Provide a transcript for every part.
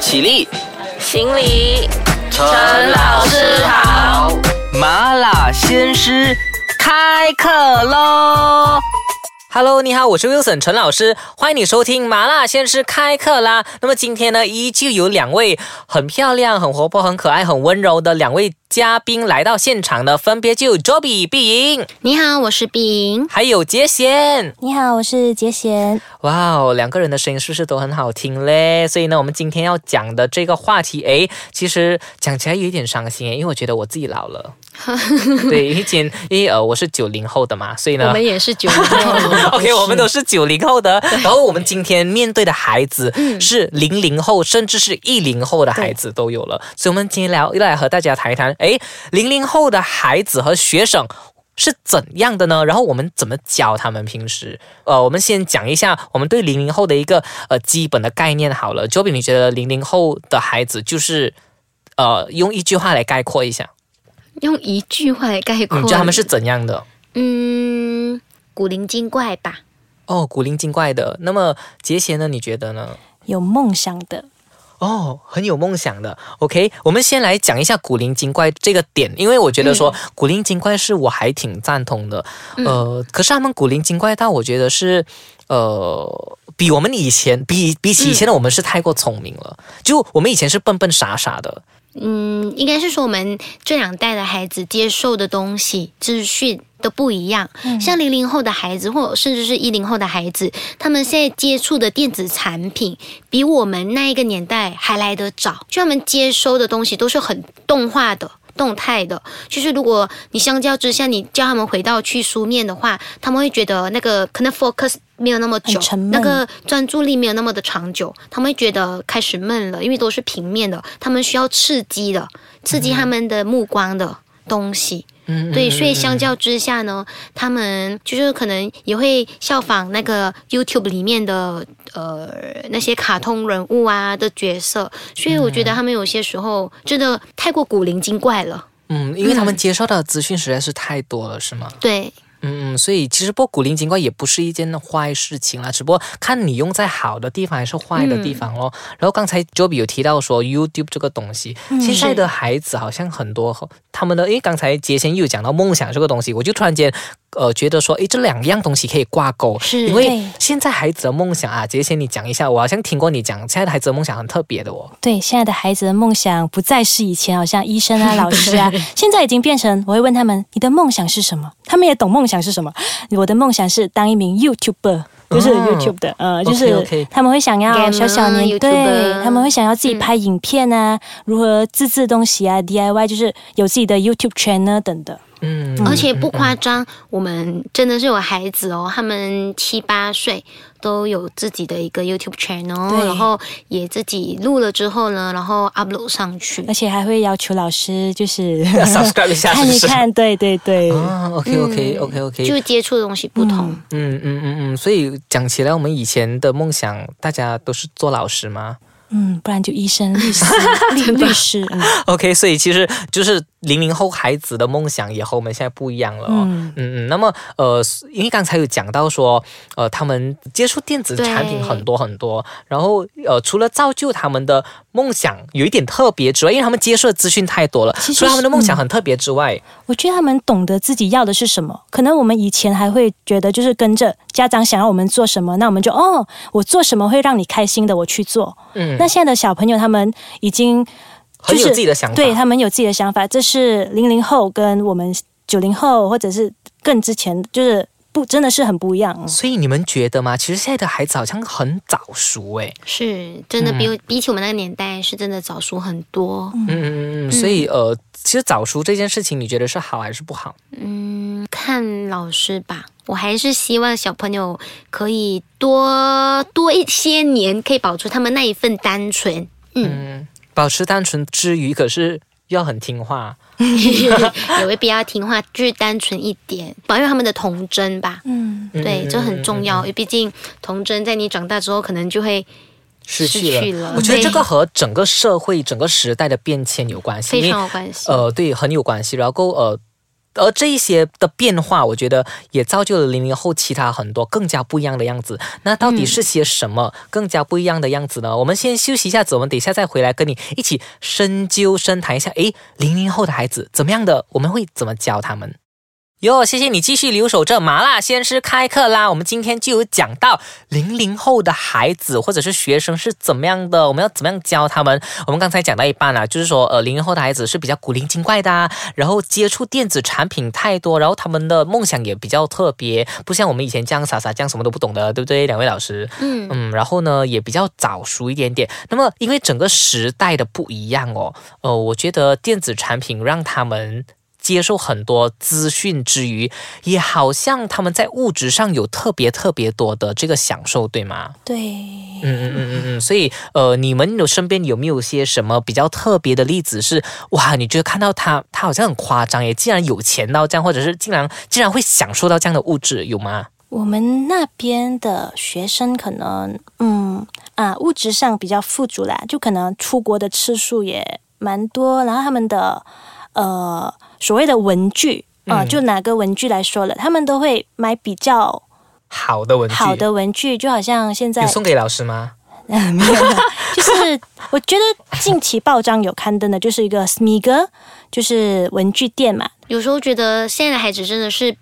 起立，行礼，陈老师好。麻辣鲜师开课喽！Hello，你好，我是 Wilson 陈老师，欢迎你收听麻辣鲜师开课啦。那么今天呢，依旧有两位很漂亮、很活泼、很可爱、很温柔的两位。嘉宾来到现场的分别就有 Joby 碧莹，你好，我是碧莹，还有杰贤，你好，我是杰贤。哇哦，两个人的声音是不是都很好听嘞？所以呢，我们今天要讲的这个话题，哎，其实讲起来有一点伤心哎，因为我觉得我自己老了。对，以前因为呃我是九零后的嘛，所以呢，我们也是九零后。OK，我们都是九零后的。然后我们今天面对的孩子是零零后，甚至是一零后的孩子都有了。所以，我们今天聊来和大家谈一谈。哎，零零后的孩子和学生是怎样的呢？然后我们怎么教他们？平时，呃，我们先讲一下我们对零零后的一个呃基本的概念好了。Joby，你觉得零零后的孩子就是呃用一句话来概括一下？用一句话来概括，你觉得他们是怎样的？嗯，古灵精怪吧。哦，古灵精怪的。那么杰贤呢？你觉得呢？有梦想的。哦，很有梦想的。OK，我们先来讲一下古灵精怪这个点，因为我觉得说古灵精怪是我还挺赞同的。呃，可是他们古灵精怪到我觉得是，呃，比我们以前比比起以前的我们是太过聪明了。就我们以前是笨笨傻傻的。嗯，应该是说我们这两代的孩子接受的东西、资讯都不一样。像零零后的孩子，或甚至是一零后的孩子，他们现在接触的电子产品，比我们那一个年代还来得早。就他们接收的东西都是很动画的。动态的，就是如果你相较之下，你叫他们回到去书面的话，他们会觉得那个可能 focus 没有那么久，那个专注力没有那么的长久，他们会觉得开始闷了，因为都是平面的，他们需要刺激的，刺激他们的目光的东西。对，所以相较之下呢，他们就是可能也会效仿那个 YouTube 里面的呃那些卡通人物啊的角色，所以我觉得他们有些时候真的太过古灵精怪了。嗯，因为他们接受到的资讯实在是太多了，是吗？对。所以其实不古灵精怪也不是一件坏事情啦，只不过看你用在好的地方还是坏的地方咯。然后刚才 Joby 有提到说 YouTube 这个东西，现在的孩子好像很多他们的，因为刚才杰先又讲到梦想这个东西，我就突然间。呃，觉得说，诶，这两样东西可以挂钩，是因为现在孩子的梦想啊，杰先你讲一下，我好像听过你讲，现在的孩子的梦想很特别的哦。对，现在的孩子的梦想不再是以前好像医生啊、老师啊，现在已经变成，我会问他们，你的梦想是什么？他们也懂梦想是什么。我的梦想是当一名 YouTuber，就是 YouTube 的，呃，就是他们会想要小小年，对，他们会想要自己拍影片啊，如何自制东西啊，DIY，就是有自己的 YouTube channel 等的。嗯，而且不夸张，我们真的是有孩子哦，他们七八岁都有自己的一个 YouTube channel，然后也自己录了之后呢，然后 upload 上去，而且还会要求老师就是 subscribe 一下，看一看，对对对，啊，OK OK OK OK，就接触的东西不同，嗯嗯嗯嗯，所以讲起来，我们以前的梦想，大家都是做老师吗？嗯，不然就医生、律师、律律师。OK，所以其实就是零零后孩子的梦想也和我们现在不一样了哦。嗯嗯。那么呃，因为刚才有讲到说，呃，他们接触电子产品很多很多，然后呃，除了造就他们的梦想有一点特别之外，因为他们接受的资讯太多了，除了他们的梦想很特别之外，我觉得他们懂得自己要的是什么。可能我们以前还会觉得就是跟着家长想要我们做什么，那我们就哦，我做什么会让你开心的，我去做。嗯。那现在的小朋友，他们已经很有自己的想法，对他们有自己的想法。这是零零后跟我们九零后，或者是更之前，就是不真的是很不一样。所以你们觉得吗？其实现在的孩子好像很早熟，哎，是真的比比起我们那个年代，是真的早熟很多。嗯嗯嗯。所以呃，其实早熟这件事情，你觉得是好还是不好？嗯，看老师吧。我还是希望小朋友可以多多一些年，可以保持他们那一份单纯。嗯，保持单纯之余，可是要很听话，也未必要听话，就是单纯一点，保佑他们的童真吧。嗯，对，这很重要，因为毕竟童真在你长大之后，可能就会失去了。我觉得这个和整个社会、整个时代的变迁有关系，非常有关系。呃，对，很有关系。然后呃。而这一些的变化，我觉得也造就了零零后其他很多更加不一样的样子。那到底是些什么更加不一样的样子呢？我们先休息一下子，我们等一下再回来跟你一起深究深谈一下。诶，零零后的孩子怎么样的？我们会怎么教他们？哟，谢谢你继续留守这麻辣鲜师开课啦！我们今天就有讲到零零后的孩子或者是学生是怎么样的，我们要怎么样教他们？我们刚才讲到一半了，就是说，呃，零零后的孩子是比较古灵精怪的、啊，然后接触电子产品太多，然后他们的梦想也比较特别，不像我们以前这样傻傻这样什么都不懂的，对不对？两位老师，嗯嗯，然后呢也比较早熟一点点。那么因为整个时代的不一样哦，呃，我觉得电子产品让他们。接受很多资讯之余，也好像他们在物质上有特别特别多的这个享受，对吗？对，嗯嗯嗯嗯嗯，所以呃，你们有身边有没有些什么比较特别的例子是？哇，你觉得看到他，他好像很夸张耶，竟然有钱到这样，或者是竟然竟然会享受到这样的物质，有吗？我们那边的学生可能，嗯啊，物质上比较富足啦，就可能出国的次数也蛮多，然后他们的呃所谓的文具啊、嗯就拿个文具来说了，他们都会买比较好的文具，好的文具，就好像现在有送给老师吗？没有，就是我觉得近期报章有刊登的，就是一个 Smiggle，就是文具店嘛，有时候觉得现在的孩子真的是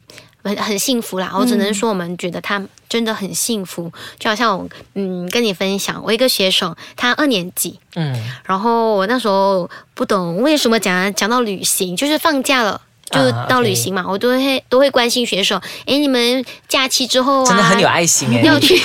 很很幸福啦，我只能说我们觉得他真的很幸福，就好像我嗯跟你分享，我一个学生他二年级，嗯，然后我那时候不懂为什么讲讲到旅行，就是放假了。就啊到旅行嘛我都会都会关心学生，哎，你们假期之后啊，真的很有爱心哎。要去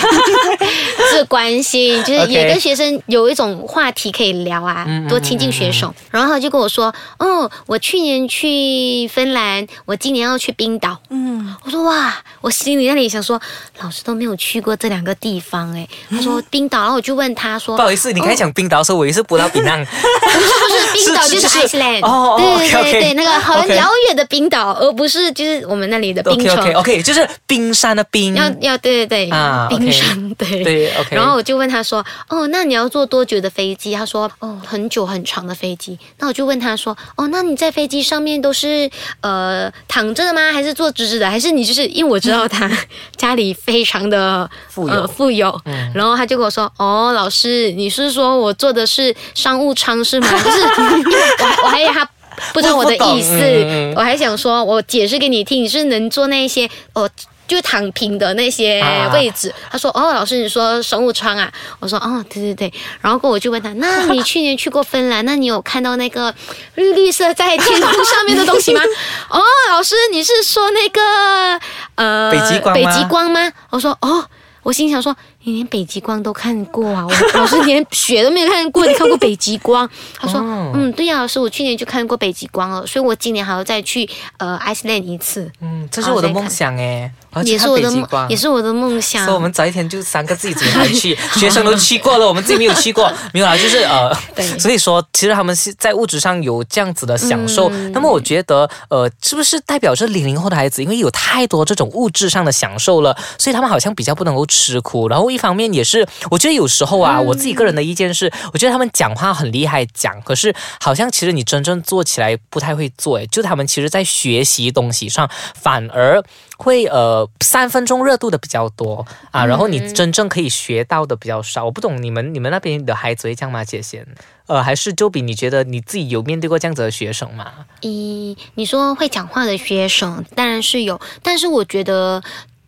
是关心，就是也跟学生有一种话题可以聊啊多亲近学生。然后他就跟我说，哦，我去年去芬兰，我今年要去冰岛。嗯，我说哇，我心里那里想说，老师都没有去过这两个地方哎。他说冰岛，然后我就问他说不，好意思，你刚才讲冰岛的时候，我以为是葡萄比浪。不是不是冰岛 就是 Iceland，对对对对，那个很遥远的冰岛，而不是就是我们那里的冰城。OK 就是冰山的冰。要要对对对，啊冰山对对 OK。然后我就问他说：“哦，那你要坐多久的飞机？”他说：“哦，很久很长的飞机。”那我就问他说：“哦，那你在飞机上面都是呃躺着的吗？还是坐直直的？还是你就是因为我知道他 家里非常的富有呃、富有，然后他就跟我说：哦，老师，你是说我坐的是商务舱是吗？就是我还 我还以为他。”不知道我的意思，我还想说，我解释给你听，你是能做那些哦，就躺平的那些啊位置。他说：“哦，老师，你说生物窗啊？”我说：“哦，对对对。”然后过我就问他：“那 你去年去过芬兰？那你有看到那个绿绿色在天空上面的东西吗？” 哦，老师，你是说那个呃北极光北极光吗？我说：“哦。”我心想说，你连北极光都看过啊！我 老师连雪都没有看过，你看过北极光？他说，哦嗯，对呀、老师，我去年就看过北极光了，所以我今年还要再去呃 Iceland 一次，嗯，这是我的梦想哎，也是我的也是我的梦想。所以我们早一天就三个自己组团去，学生都去过了，我们自己没有去过，没有啦，就是呃，对所以说其实他们是在物质上有这样子的享受。嗯那么我觉得呃，是不是代表着零零后的孩子，因为有太多这种物质上的享受了，所以他们好像比较不能够吃苦。然后一方面也是，我觉得有时候啊，嗯我自己个人的意见是，我觉得他们讲话很厉害讲，可是好像其实你真正做起来不太会做，诶，就他们其实在学习东西上反而会呃三分钟热度的比较多啊，然后你真正可以学到的比较少。我不懂你们你们那边的孩子会这样吗？姐姐，呃，还是周比，你觉得你自己有面对过这样子的学生吗？咦，你说会讲话的学生当然是有，但是我觉得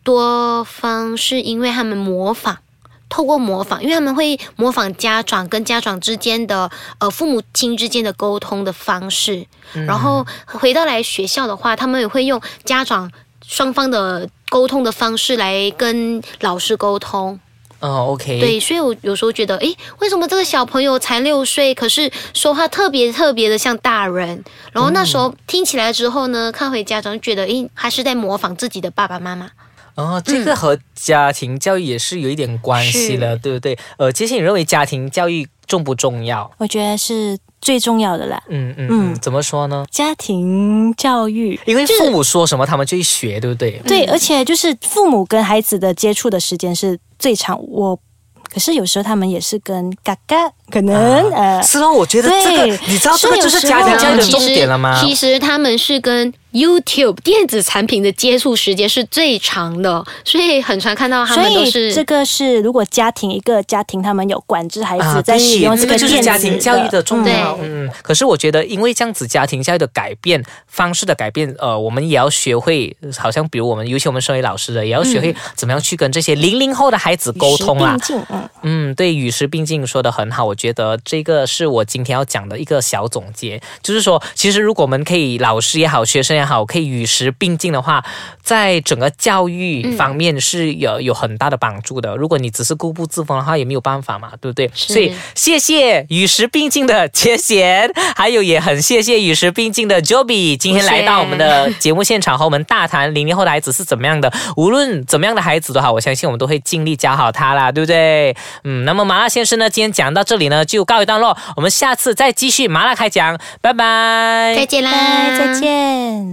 多方是因为他们模仿。透过模仿，因为他们会模仿家长跟家长之间的呃父母亲之间的沟通的方式，然后回到来学校的话，他们也会用家长双方的沟通的方式来跟老师沟通。嗯，OK，对，所以我有时候觉得，诶，为什么这个小朋友才六岁，可是说话特别特别的像大人？然后那时候听起来之后呢，看回家长觉得，诶，他是在模仿自己的爸爸妈妈。哦，这个和家庭教育也是有一点关系了，对不对？呃，其实，你认为家庭教育重不重要？我觉得是最重要的啦。嗯嗯嗯，嗯怎么说呢？家庭教育，因为父母说什么，他们就去学，对不对？对，而且就是父母跟孩子的接触的时间是最长。我可是有时候他们也是跟嘎嘎可能、呃，是哦，我觉得这个你知道这个就是家庭教育的重点了吗？其实他们是跟 YouTube 电子产品的接触时间是最长的，所以很常看到他们都是这个是如果家庭一个家庭他们有管制孩子啊，在使用这个这个就是家庭教育的重对要。嗯，可是我觉得，因为这样子家庭教育的改变方式的改变，呃，我们也要学会，好像比如我们，尤其我们身为老师的，也要学会怎么样去跟这些零零后的孩子沟通啦嗯，嗯，对，与时并进说的很好，我觉得这个是我今天要讲的一个小总结，就是说，其实如果我们可以，老师也好，学生也好，可以与时并进的话，在整个教育方面是有有很大的帮助的。如果你只是固步自封的话，也没有办法嘛，对不对？所以谢谢与时并进的杰贤，还有也很谢谢与时并进的 Joby，今天来到我们的节目现场和我们大谈零零后的孩子是怎么样的。无论怎么样的孩子都好，我相信我们都会尽力教好他啦，对不对？嗯，那么麻辣先生呢，今天讲到这里呢，就告一段落，我们下次再继续麻辣开讲，拜拜，再见啦，拜，再见。